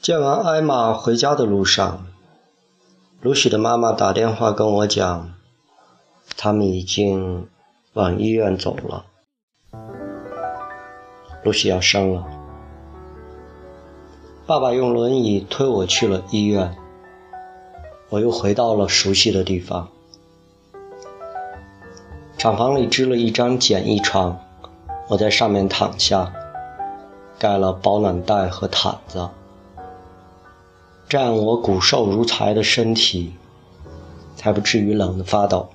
见完艾玛回家的路上，露西的妈妈打电话跟我讲，他们已经往医院走了。露西要生了，爸爸用轮椅推我去了医院，我又回到了熟悉的地方。厂房里支了一张简易床，我在上面躺下，盖了保暖袋和毯子。占，我骨瘦如柴的身体才不至于冷得发抖。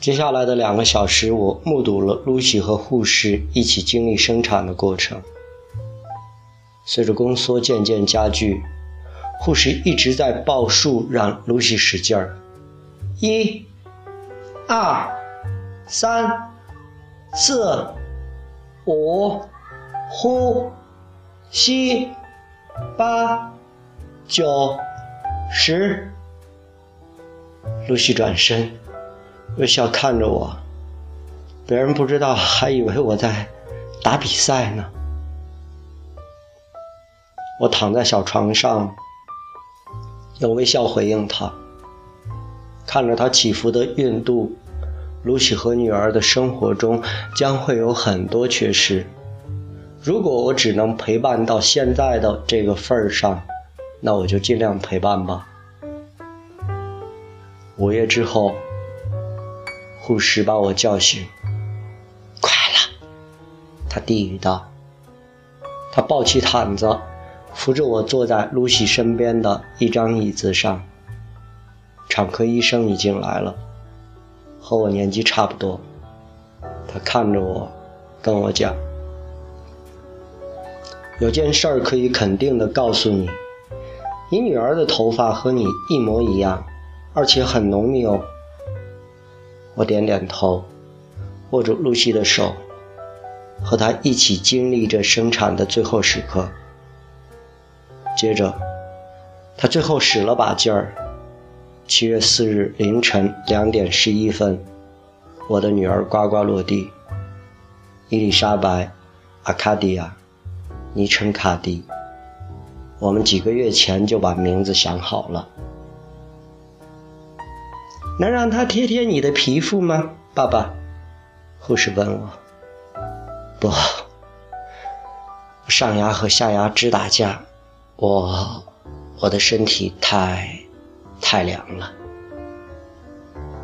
接下来的两个小时，我目睹了露西和护士一起经历生产的过程。随着宫缩渐渐加剧，护士一直在报数，让露西使劲儿：一、二、三、四、五，呼吸。八、九、十，露西转身，微笑看着我。别人不知道，还以为我在打比赛呢。我躺在小床上，用微笑回应他，看着他起伏的孕肚。露西和女儿的生活中将会有很多缺失。如果我只能陪伴到现在的这个份儿上，那我就尽量陪伴吧。午夜之后，护士把我叫醒，快了，他低语道。他抱起毯子，扶着我坐在露西身边的一张椅子上。产科医生已经来了，和我年纪差不多。他看着我，跟我讲。有件事儿可以肯定的告诉你，你女儿的头发和你一模一样，而且很浓密哦。我点点头，握住露西的手，和她一起经历着生产的最后时刻。接着，他最后使了把劲儿。七月四日凌晨两点十一分，我的女儿呱呱落地。伊丽莎白，阿卡迪亚。昵称卡迪，我们几个月前就把名字想好了。能让他贴贴你的皮肤吗，爸爸？护士问我。不，上牙和下牙直打架，我我的身体太太凉了，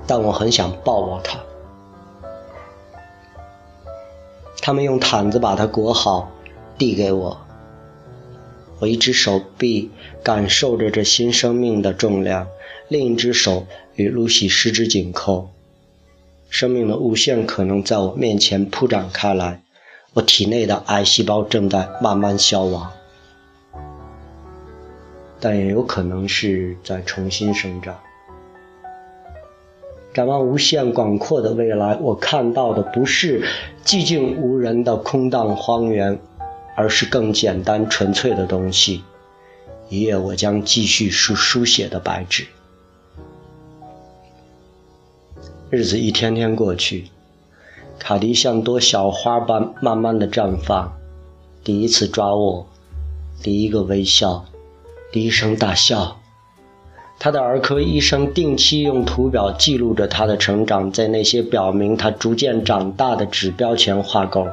但我很想抱抱他。他们用毯子把它裹好。递给我，我一只手臂感受着这新生命的重量，另一只手与露西十指紧扣。生命的无限可能在我面前铺展开来，我体内的癌细胞正在慢慢消亡，但也有可能是在重新生长。展望无限广阔的未来，我看到的不是寂静无人的空荡荒原。而是更简单纯粹的东西，一页我将继续书书写的白纸。日子一天天过去，卡迪像朵小花般慢慢的绽放。第一次抓握，第一个微笑，第一声大笑。他的儿科医生定期用图表记录着他的成长，在那些表明他逐渐长大的指标前画勾。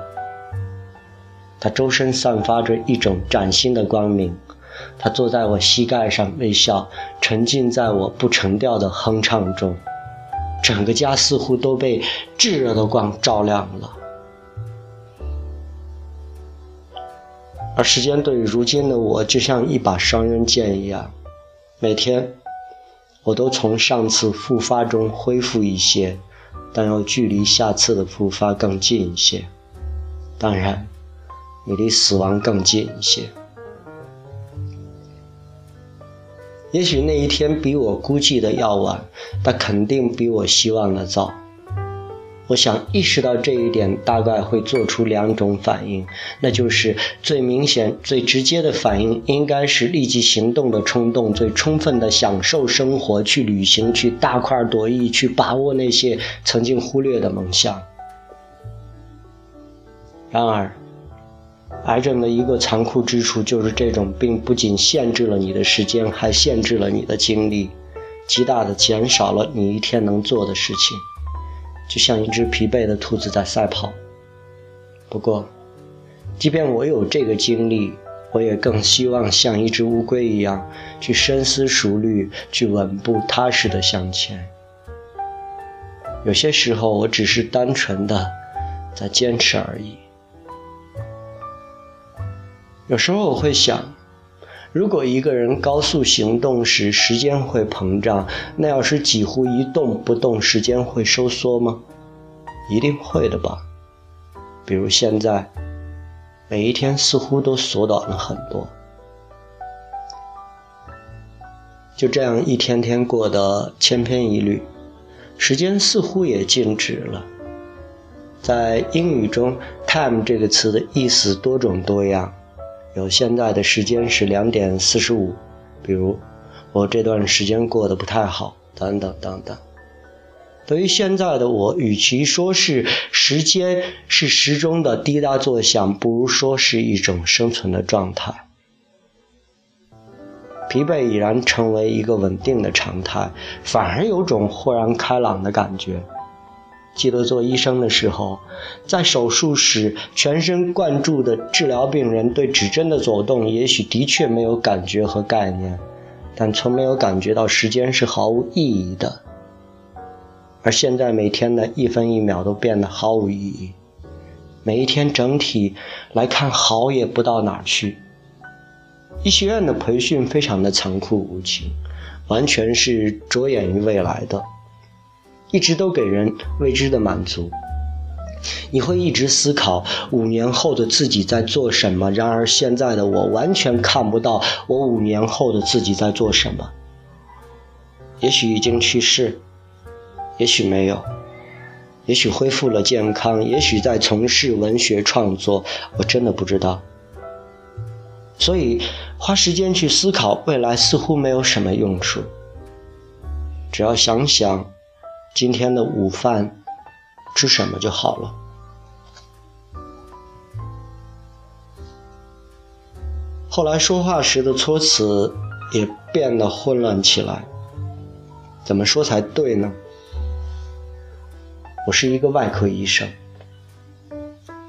他周身散发着一种崭新的光明，他坐在我膝盖上微笑，沉浸在我不成调的哼唱中，整个家似乎都被炙热的光照亮了。而时间对于如今的我，就像一把双刃剑一样，每天我都从上次复发中恢复一些，但又距离下次的复发更近一些。当然。你离死亡更近一些。也许那一天比我估计的要晚，但肯定比我希望的早。我想意识到这一点，大概会做出两种反应，那就是最明显、最直接的反应，应该是立即行动的冲动，最充分的享受生活，去旅行，去大快朵颐，去把握那些曾经忽略的梦想。然而。癌症的一个残酷之处就是这种病不仅限制了你的时间，还限制了你的精力，极大的减少了你一天能做的事情，就像一只疲惫的兔子在赛跑。不过，即便我有这个精力，我也更希望像一只乌龟一样，去深思熟虑，去稳步踏实的向前。有些时候，我只是单纯的在坚持而已。有时候我会想，如果一个人高速行动时时间会膨胀，那要是几乎一动不动，时间会收缩吗？一定会的吧。比如现在，每一天似乎都缩短了很多。就这样一天天过得千篇一律，时间似乎也静止了。在英语中，time 这个词的意思多种多样。有现在的时间是两点四十五，比如我这段时间过得不太好，等等等等。对于现在的我，与其说是时间是时钟的滴答作响，不如说是一种生存的状态。疲惫已然成为一个稳定的常态，反而有种豁然开朗的感觉。记得做医生的时候，在手术室全神贯注地治疗病人，对指针的走动也许的确没有感觉和概念，但从没有感觉到时间是毫无意义的。而现在每天的一分一秒都变得毫无意义，每一天整体来看好也不到哪儿去。医学院的培训非常的残酷无情，完全是着眼于未来的。一直都给人未知的满足，你会一直思考五年后的自己在做什么。然而现在的我完全看不到我五年后的自己在做什么。也许已经去世，也许没有，也许恢复了健康，也许在从事文学创作，我真的不知道。所以花时间去思考未来似乎没有什么用处，只要想想。今天的午饭吃什么就好了。后来说话时的措辞也变得混乱起来，怎么说才对呢？我是一个外科医生，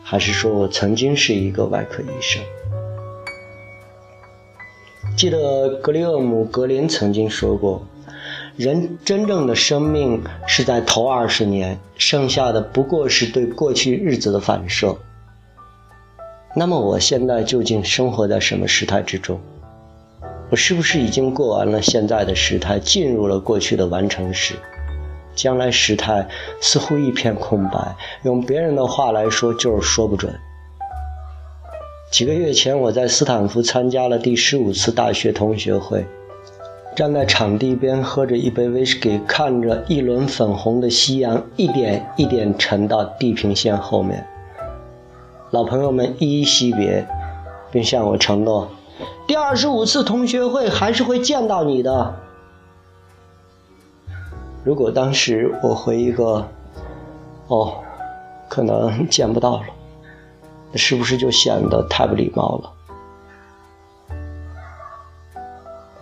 还是说我曾经是一个外科医生？记得格里厄姆·格林曾经说过。人真正的生命是在头二十年，剩下的不过是对过去日子的反射。那么我现在究竟生活在什么时态之中？我是不是已经过完了现在的时态，进入了过去的完成时？将来时态似乎一片空白，用别人的话来说就是说不准。几个月前，我在斯坦福参加了第十五次大学同学会。站在场地边，喝着一杯威士忌，看着一轮粉红的夕阳一点一点沉到地平线后面。老朋友们依依惜别，并向我承诺：第二十五次同学会还是会见到你的。如果当时我回一个“哦，可能见不到了”，是不是就显得太不礼貌了？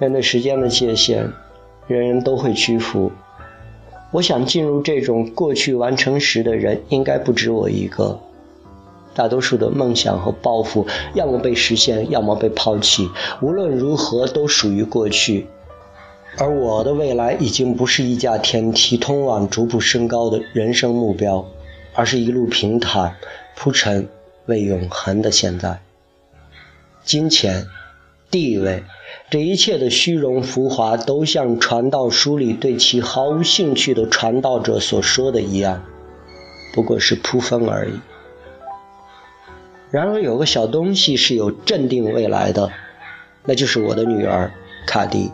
面对时间的界限，人人都会屈服。我想进入这种过去完成时的人，应该不止我一个。大多数的梦想和抱负，要么被实现，要么被抛弃。无论如何，都属于过去。而我的未来，已经不是一架天梯通往逐步升高的人生目标，而是一路平坦铺陈为永恒的现在。金钱。地位，这一切的虚荣浮华，都像传道书里对其毫无兴趣的传道者所说的一样，不过是扑风而已。然而，有个小东西是有镇定未来的，那就是我的女儿卡蒂。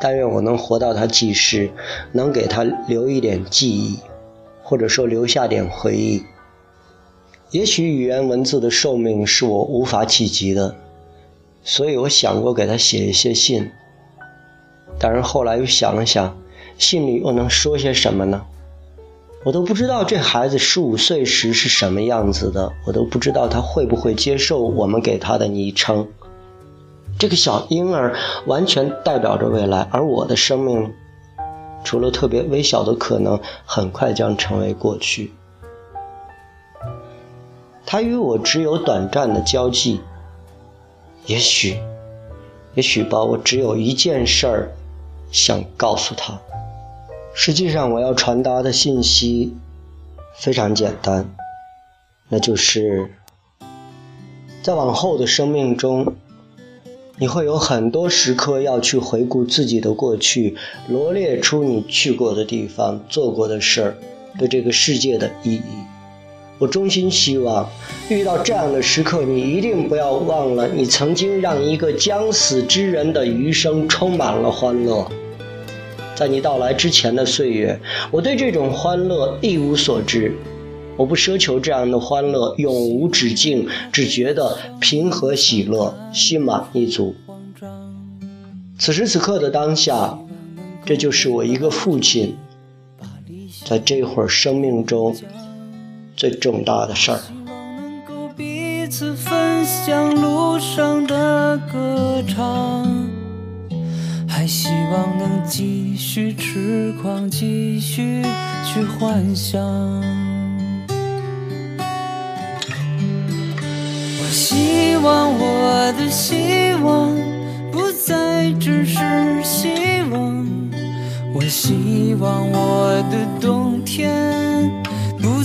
但愿我能活到她记事，能给她留一点记忆，或者说留下点回忆。也许语言文字的寿命是我无法企及的。所以我想过给他写一些信，但是后来又想了想，信里又能说些什么呢？我都不知道这孩子十五岁时是什么样子的，我都不知道他会不会接受我们给他的昵称。这个小婴儿完全代表着未来，而我的生命，除了特别微小的可能，很快将成为过去。他与我只有短暂的交际，也许，也许吧，我只有一件事儿想告诉他。实际上，我要传达的信息非常简单，那就是在往后的生命中，你会有很多时刻要去回顾自己的过去，罗列出你去过的地方、做过的事儿对这个世界的意义。我衷心希望，遇到这样的时刻，你一定不要忘了，你曾经让一个将死之人的余生充满了欢乐。在你到来之前的岁月，我对这种欢乐一无所知。我不奢求这样的欢乐永无止境，只觉得平和喜乐，心满意足。此时此刻的当下，这就是我一个父亲在这会儿生命中最重大的事儿。还希望能继续痴狂，继续去幻想。我希望我的希望不再只是希望，我希望我的冬天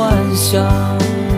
幻想。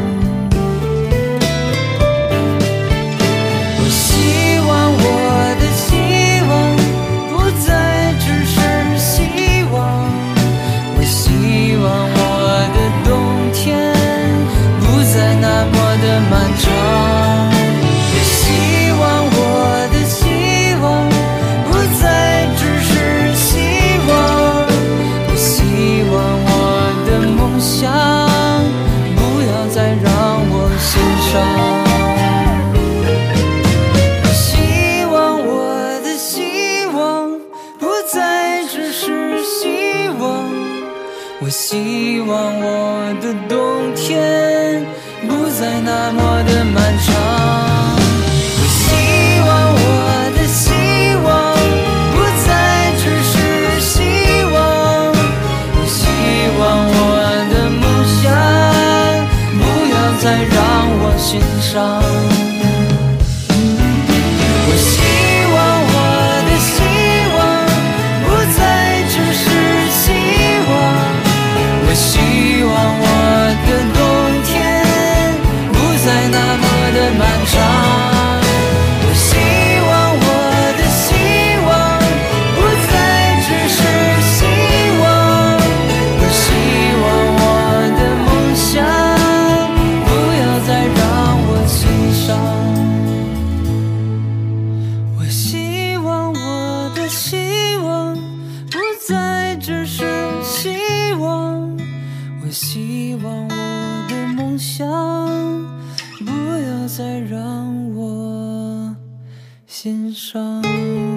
心上。